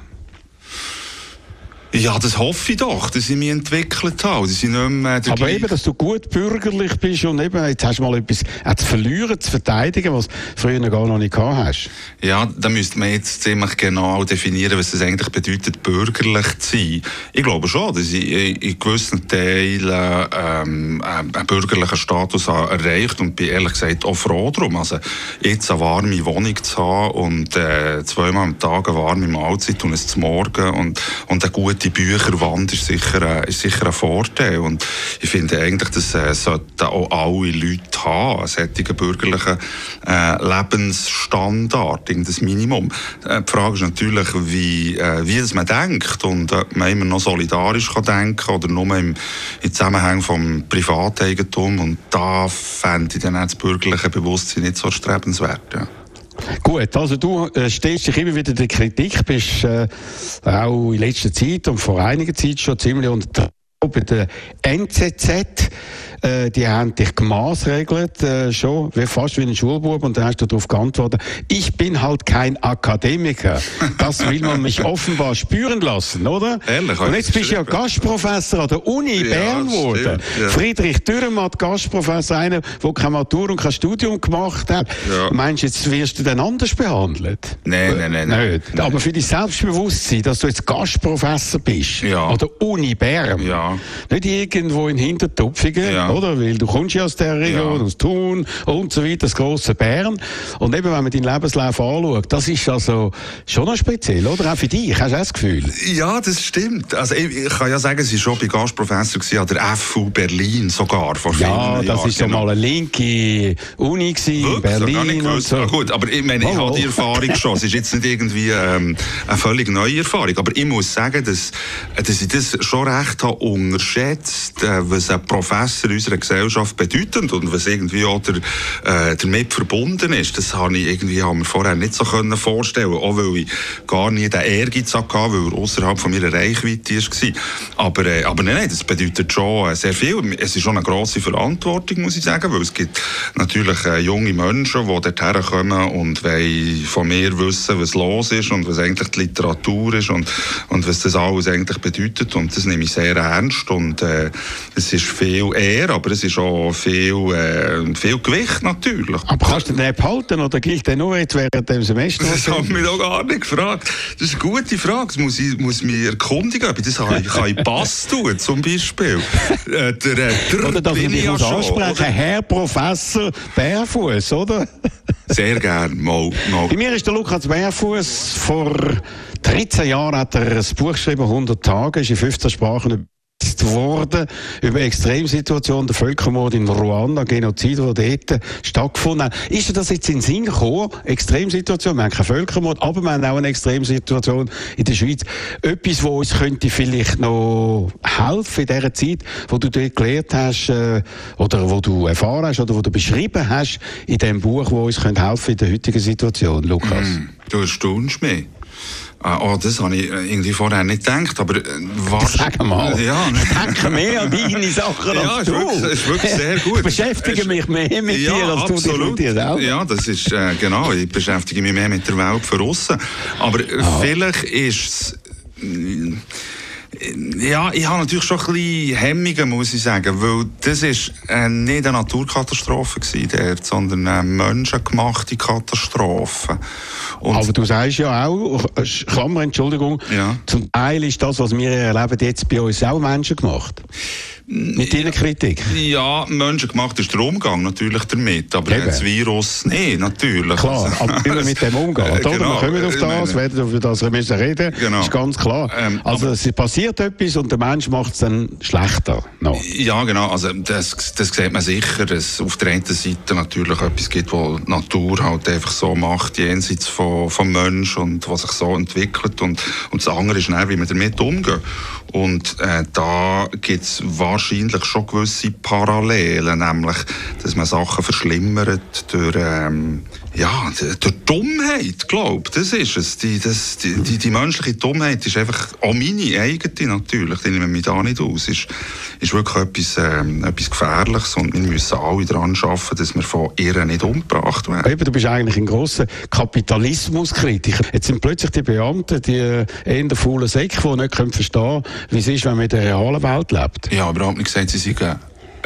Ja, das hoffe ich doch, dass ich mich entwickelt habe. Dass ich nicht mehr Aber gleich... eben, dass du gut bürgerlich bist und eben, jetzt hast du mal etwas auch zu verlieren, zu verteidigen, was du früher gar noch nicht gehabt hast. Ja, da müsste man jetzt ziemlich genau definieren, was es eigentlich bedeutet, bürgerlich zu sein. Ich glaube schon, dass ich in gewissen Teilen ähm, einen bürgerlichen Status erreicht und bin ehrlich gesagt auch froh darum. Also jetzt eine warme Wohnung zu haben und äh, zweimal am Tag eine warme Mahlzeit und es zum Morgen und, und eine gute die Bücherwand ist sicher, ist sicher ein Vorteil. Und ich finde eigentlich, das äh, sollten auch alle Leute haben, einen solchen bürgerlichen äh, Lebensstandard, das Minimum. Äh, die Frage ist natürlich, wie, äh, wie das man denkt und ob man immer noch solidarisch kann denken oder nur im, im Zusammenhang vom Privateigentum. Und da fände ich dann auch das bürgerliche Bewusstsein nicht so strebenswert. Ja. Gut, also du äh, stellst dich immer wieder der Kritik, bist äh, auch in letzter Zeit und vor einiger Zeit schon ziemlich unter bei der NZZ. Äh, die haben dich gemaßregelt, äh, schon, wie, fast wie ein Schulbub, und dann hast du darauf geantwortet, ich bin halt kein Akademiker. Das will man mich offenbar spüren lassen, oder? Ehrlich, und jetzt bist du ja Gastprofessor an der Uni ja, Bern geworden. Ja. Friedrich Dürrematt, Gastprofessor, einer, der keine Matur und kein Studium gemacht hat. Ja. Meinst du, jetzt wirst du dann anders behandelt? Nein, nein, nein. nein. Nicht. Aber für dein Selbstbewusstsein, dass du jetzt Gastprofessor bist ja. an der Uni Bern, ja. nicht irgendwo in Hintertupfingen, ja. Oder? Weil du kommst ja aus der Region, aus Thun und so weiter, das große Bern. Und eben, wenn man deinen Lebenslauf anschaut, das ist also schon noch speziell, oder? Auch für dich, hast du das Gefühl? Ja, das stimmt. Also ich, ich kann ja sagen, sie war schon bei Gastprofessor an der FU Berlin sogar vor vielen Ja, das Jahren, ist ja genau. mal eine linke Uni in Berlin und so. Ah, gut, aber ich meine, ich oh. habe die Erfahrung schon. Es ist jetzt nicht irgendwie ähm, eine völlig neue Erfahrung. Aber ich muss sagen, dass, dass ich das schon recht habe unterschätzt, äh, was ein Professor unserer Gesellschaft bedeutet und was irgendwie auch der, äh, damit verbunden ist. Das habe ich irgendwie habe mir vorher nicht so können vorstellen auch weil ich gar nie den Ehrgeiz hatte, weil er außerhalb von meiner Reichweite war. Aber, äh, aber nein, das bedeutet schon äh, sehr viel. Es ist schon eine grosse Verantwortung, muss ich sagen, weil es gibt natürlich äh, junge Menschen, die dorthin kommen und wollen von mir wissen, was los ist und was eigentlich die Literatur ist und, und was das alles eigentlich bedeutet. Und das nehme ich sehr ernst. Und äh, es ist viel Ehr, aber es ist auch viel, äh, viel Gewicht natürlich. Aber kannst du den behalten oder gilt der nur jetzt während dem Semester? Das haben mich doch gar nicht gefragt. Das ist eine gute Frage. Das muss ich muss mich erkundigen, ob ich das kann, kann ich Pass tun, zum Beispiel. Äh, der, äh, der, oder dass ich mich ja ansprechen, Herr Professor Bärfuß, oder? Sehr gern, mal, mal. Bei mir ist der Lukas Bärfuß vor 13 Jahren hat er ein Buch geschrieben, 100 Tage, ist in 15 Sprachen worden über Extremsituationen, der Völkermord in Ruanda, Genozid, der dort stattgefunden hat. Ist das jetzt in den Sinn gekommen? Extremsituation, wir haben keinen Völkermord, aber wir haben auch eine Extremsituation in der Schweiz. Etwas, wo uns könnte vielleicht noch helfen in dieser Zeit, wo du dort gelernt hast, äh, oder wo du erfahren hast, oder wo du beschrieben hast in dem Buch, wo uns könnte helfen in der heutigen Situation, Lukas? Mm, du erstaunst mich. Ah, oh, das habe ich äh, irgendwie vorher nicht gedacht, aber äh, was... Sag mal, ja, ich denke mehr an deine Sachen ja, als du. Ja, ist, ist wirklich sehr gut. Ich beschäftige mich mehr mit ja, dir, als absolut. du dich mit dir. Ja, das ist, äh, genau, ich beschäftige mich mehr mit der Welt von außen. Aber oh. vielleicht ist es ja, ich habe natürlich schon ein bisschen Hemmungen, muss ich sagen, weil das ist äh, nicht eine Naturkatastrophe dort, sondern eine menschengemachte Katastrophe. Und Aber du sagst ja auch, Klammer, Entschuldigung, ja. zum Teil ist das, was wir erleben, jetzt bei uns auch menschengemacht. Mit deiner Kritik? Ja, menschengemacht ist der Umgang natürlich damit, aber Eben. das Virus, nee, natürlich. Klar, aber wie wir mit dem umgehen. Äh, genau. Wir kommen auf das, werden über das müssen reden, genau. ist ganz klar. Ähm, also es passiert etwas und der Mensch macht es dann schlechter. No. Ja, genau, also das, das sieht man sicher, dass auf der einen Seite natürlich etwas gibt, was die Natur halt einfach so macht, jenseits von, vom Mensch und was sich so entwickelt und, und das andere ist dann, wie wir damit umgehen. Und äh, da gibt es wahrscheinlich schon gewisse Parallelen, nämlich, dass man Sachen verschlimmert durch, ähm, ja, durch Dummheit, glaube Das ist es. Die, das, die, die, die, menschliche Dummheit ist einfach auch meine eigene natürlich, die nehmen wir da nicht aus. Ist, ist wirklich etwas, ähm, etwas Gefährliches und wir müssen alle daran arbeiten, dass wir von ihr nicht umgebracht werden. Eben, du bist eigentlich ein grosser Kapitalismuskritiker. Jetzt sind plötzlich die Beamten, die äh, eher faulen Säcke, die nicht verstehen können, wie es ist, wenn man in der realen Welt lebt. Ja, aber überhaupt nicht gesagt, sie sind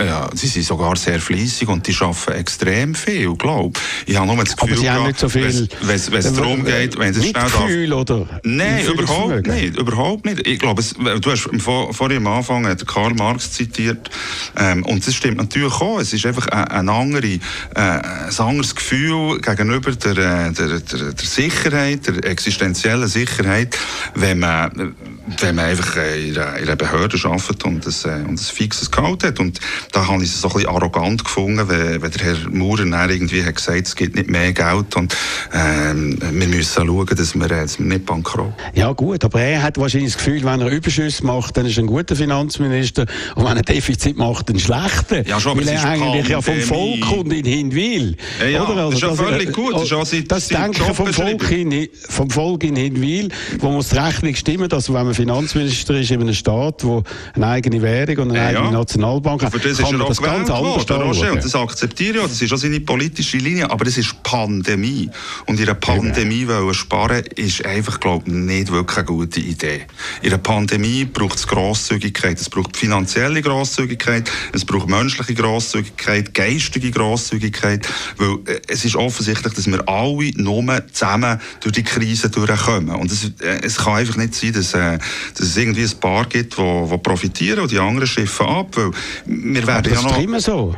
ja, sie sind sogar sehr fleissig und die arbeiten extrem viel, glaube ich. habe nur das Gefühl, Aber sie haben nicht so viel... Wenn es darum geht, wenn es schnell Gefühl, oder? Nein, überhaupt nicht, überhaupt nicht. Ich glaube, du hast vor, vorhin am Anfang Karl Marx zitiert ähm, und das stimmt natürlich auch. Es ist einfach ein, ein, andere, äh, ein anderes Gefühl gegenüber der, äh, der, der, der Sicherheit, der existenziellen Sicherheit, wenn man, wenn man einfach in einer, Behörde arbeitet und ein, äh, und ein fixes Gehalt hat. Und da habe ich es so ein bisschen arrogant gefunden, wenn, wenn der Herr Maurer irgendwie hat gesagt, es gibt nicht mehr Geld und ähm, wir müssen schauen, dass wir, dass wir nicht bankrott Ja gut, aber er hat wahrscheinlich das Gefühl, wenn er Überschüsse macht, dann ist er ein guter Finanzminister und wenn er Defizit macht, ein schlechter. Ja, schon, weil er eigentlich ja vom Volk kommt in Hinwil. Ja, ja oder? Also, das ist ja völlig das, gut. Das, ist ja seit, das Denken vom Volk, in, vom Volk in Hinwil, wo muss die Rechnung stimmen, dass wenn man Finanzminister ist in einem Staat, wo eine eigene Währung und eine ja, eigene Nationalbank hat, ist kann man das ganz anders Roger, Und das akzeptiere ich, das ist auch seine politische Linie, aber es ist Pandemie. Und in einer Pandemie wollen sparen, ist einfach, glaube ich, nicht wirklich eine gute Idee. In einer Pandemie braucht es Grosszügigkeit, es braucht finanzielle Grosszügigkeit, es braucht menschliche Grosszügigkeit, geistige Grosszügigkeit, weil äh, es ist offensichtlich, dass wir alle nur zusammen durch die Krise durchkommen. Und es, äh, es kann einfach nicht sein, dass, äh, dass es irgendwie ein paar gibt, die profitieren und die anderen schiffen ab, weil wir werden ja noch... immer so.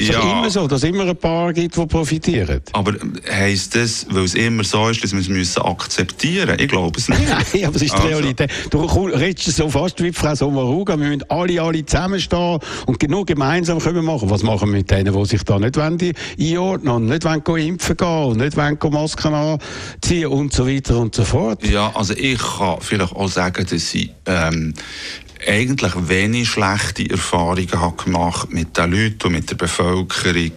Es ist ja. immer so, dass es immer ein paar gibt, die profitieren. Aber heisst das, weil es immer so ist, dass wir es müssen akzeptieren Ich glaube es nicht. Nein, aber es ist die also. Realität. Du redest so fast wie Frau Sommaruga, wir müssen alle, alle zusammenstehen und genug gemeinsam können machen. Was machen wir mit denen, die sich da nicht einordnen und nicht wollen impfen gehen und nicht wollen Masken anziehen und so weiter und so fort? Ja, also ich kann vielleicht auch sagen, dass sie ähm, eigentlich wenig schlechte Erfahrungen gemacht mit den Leuten und mit der Bevölkerung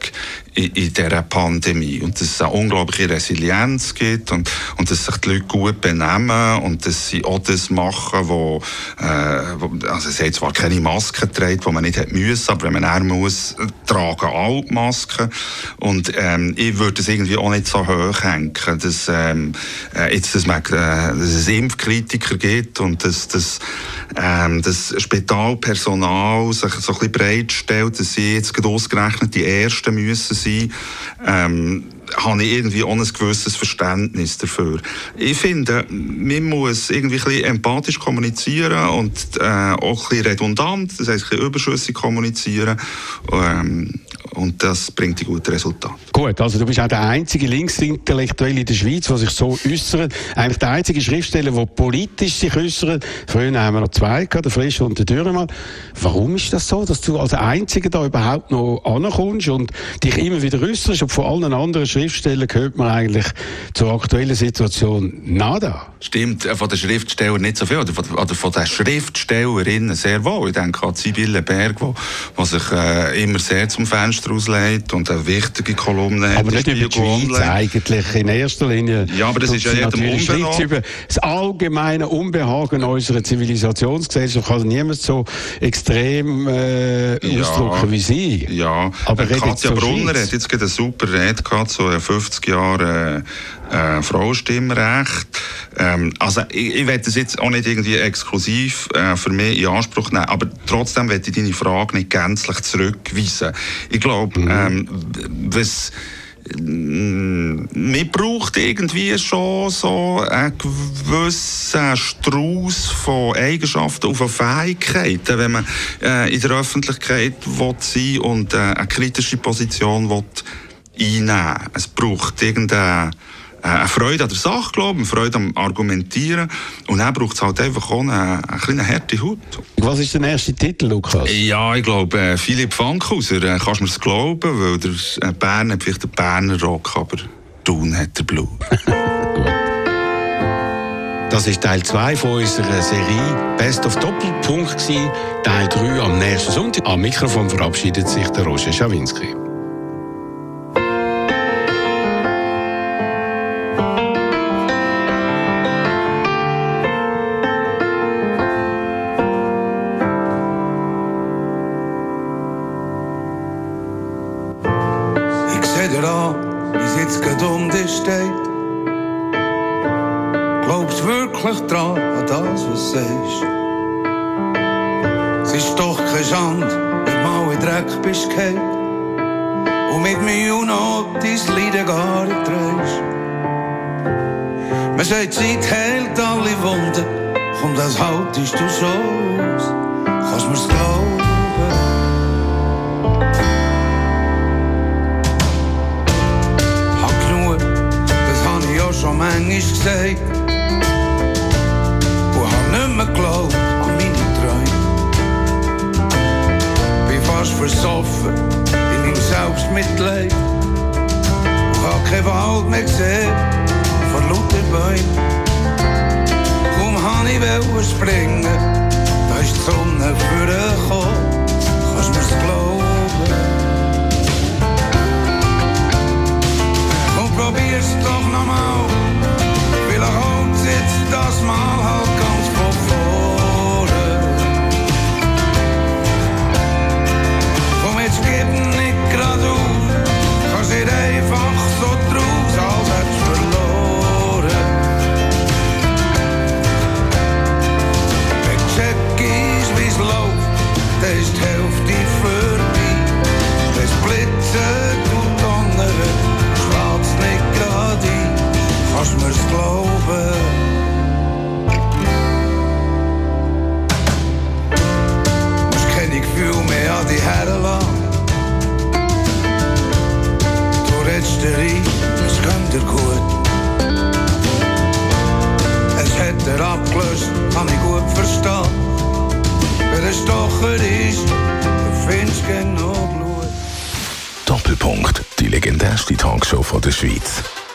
in, in dieser Pandemie. Und dass es eine unglaubliche Resilienz gibt und, und dass sich die Leute gut benehmen und dass sie auch das machen, wo, äh, wo also sie haben zwar keine Maske getragen, die man nicht hätte müssen, aber wenn man er muss, tragen alle Masken. Und ähm, ich würde es irgendwie auch nicht so hoch hängen, dass, ähm, äh, jetzt, dass, man, äh, dass es Impfkritiker gibt und dass, dass, ähm, das Spitalpersonal sich so ein bisschen breit stellt, dass sie jetzt ausgerechnet die Ersten müssen sein. Ähm, habe ich irgendwie auch ein gewisses Verständnis dafür. Ich finde, man muss irgendwie ein bisschen empathisch kommunizieren und äh, auch ein bisschen redundant, das heisst ein bisschen überschüssig kommunizieren. Ähm, und das bringt die guten Resultate. Gut, also du bist auch der einzige Linksintellektuelle in der Schweiz, der sich so äußert. Eigentlich der einzige Schriftsteller, der politisch sich äußert. Früher haben wir noch zwei gehabt, der Frisch und der Dürremann. Warum ist das so, dass du als Einziger da überhaupt noch ankommst und dich immer wieder äußerst und von allen anderen Schriftstellern hört man eigentlich zur aktuellen Situation nada? Stimmt, äh, von den Schriftstellern nicht so viel, oder von, oder von den Schriftstellerinnen sehr wohl. Ich denke an Sibylle Berg, die sich äh, immer sehr zum Fenster auslegt und eine wichtige Kolumne hat. Aber nicht über die Schweiz eigentlich in erster Linie. Ja, aber das ist ja jedem Unbehagen. über das allgemeine Unbehagen unserer Zivilisationsgesellschaft kann niemand so extrem äh, ja, ausdrücken wie Sie. Ja, aber Katja Brunner hat jetzt gerade eine super Rede gehabt, so 50 Jahre äh, Frauenstimmrecht. Ähm, also ich, ich will das jetzt auch nicht irgendwie exklusiv äh, für mich in Anspruch nehmen, aber trotzdem will ich deine Frage nicht gänzlich zurückweisen. Ich glaube, mhm. ähm, was mm, man braucht irgendwie schon so einen gewissen Strauß von Eigenschaften und von Fähigkeiten, wenn man äh, in der Öffentlichkeit will sein und äh, eine kritische Position will einnehmen. Es braucht irgendeine eine Freude an der Sache, glaube eine Freude am Argumentieren. Und dann braucht es halt einfach auch eine, eine kleine harte Haut. Was ist der erste Titel, Lukas? Ja, ich glaube, äh, Philipp Fankhauser, kannst du mir das glauben, weil der Bern hat vielleicht den Berner Rock, aber Thun hat der Blue. Das ist Teil 2 von unserer Serie Best of Doppelpunkt. Teil 3 am nächsten Sonntag. Am Mikrofon verabschiedet sich der Roger Schawinski. Fast versoffen in meinem Selbstmitleid und hab kein Wald mehr gesehen vor lauter Bäumen. Kaum han ich wollte springen, da ist die Sonne vorgekommen. Kannst mir's glauben? Komm, probier's doch nochmal. Vielleicht holt jetzt das Mir's glauben? Musst keine Gefühle mehr an die Herren. Du dir ein, es geht dir gut. Es hat er abgelöst, kann ich gut verstehen. Wer ein Stocher ist, genug Blut. Doppelpunkt. Die legendärste Talkshow von der Schweiz.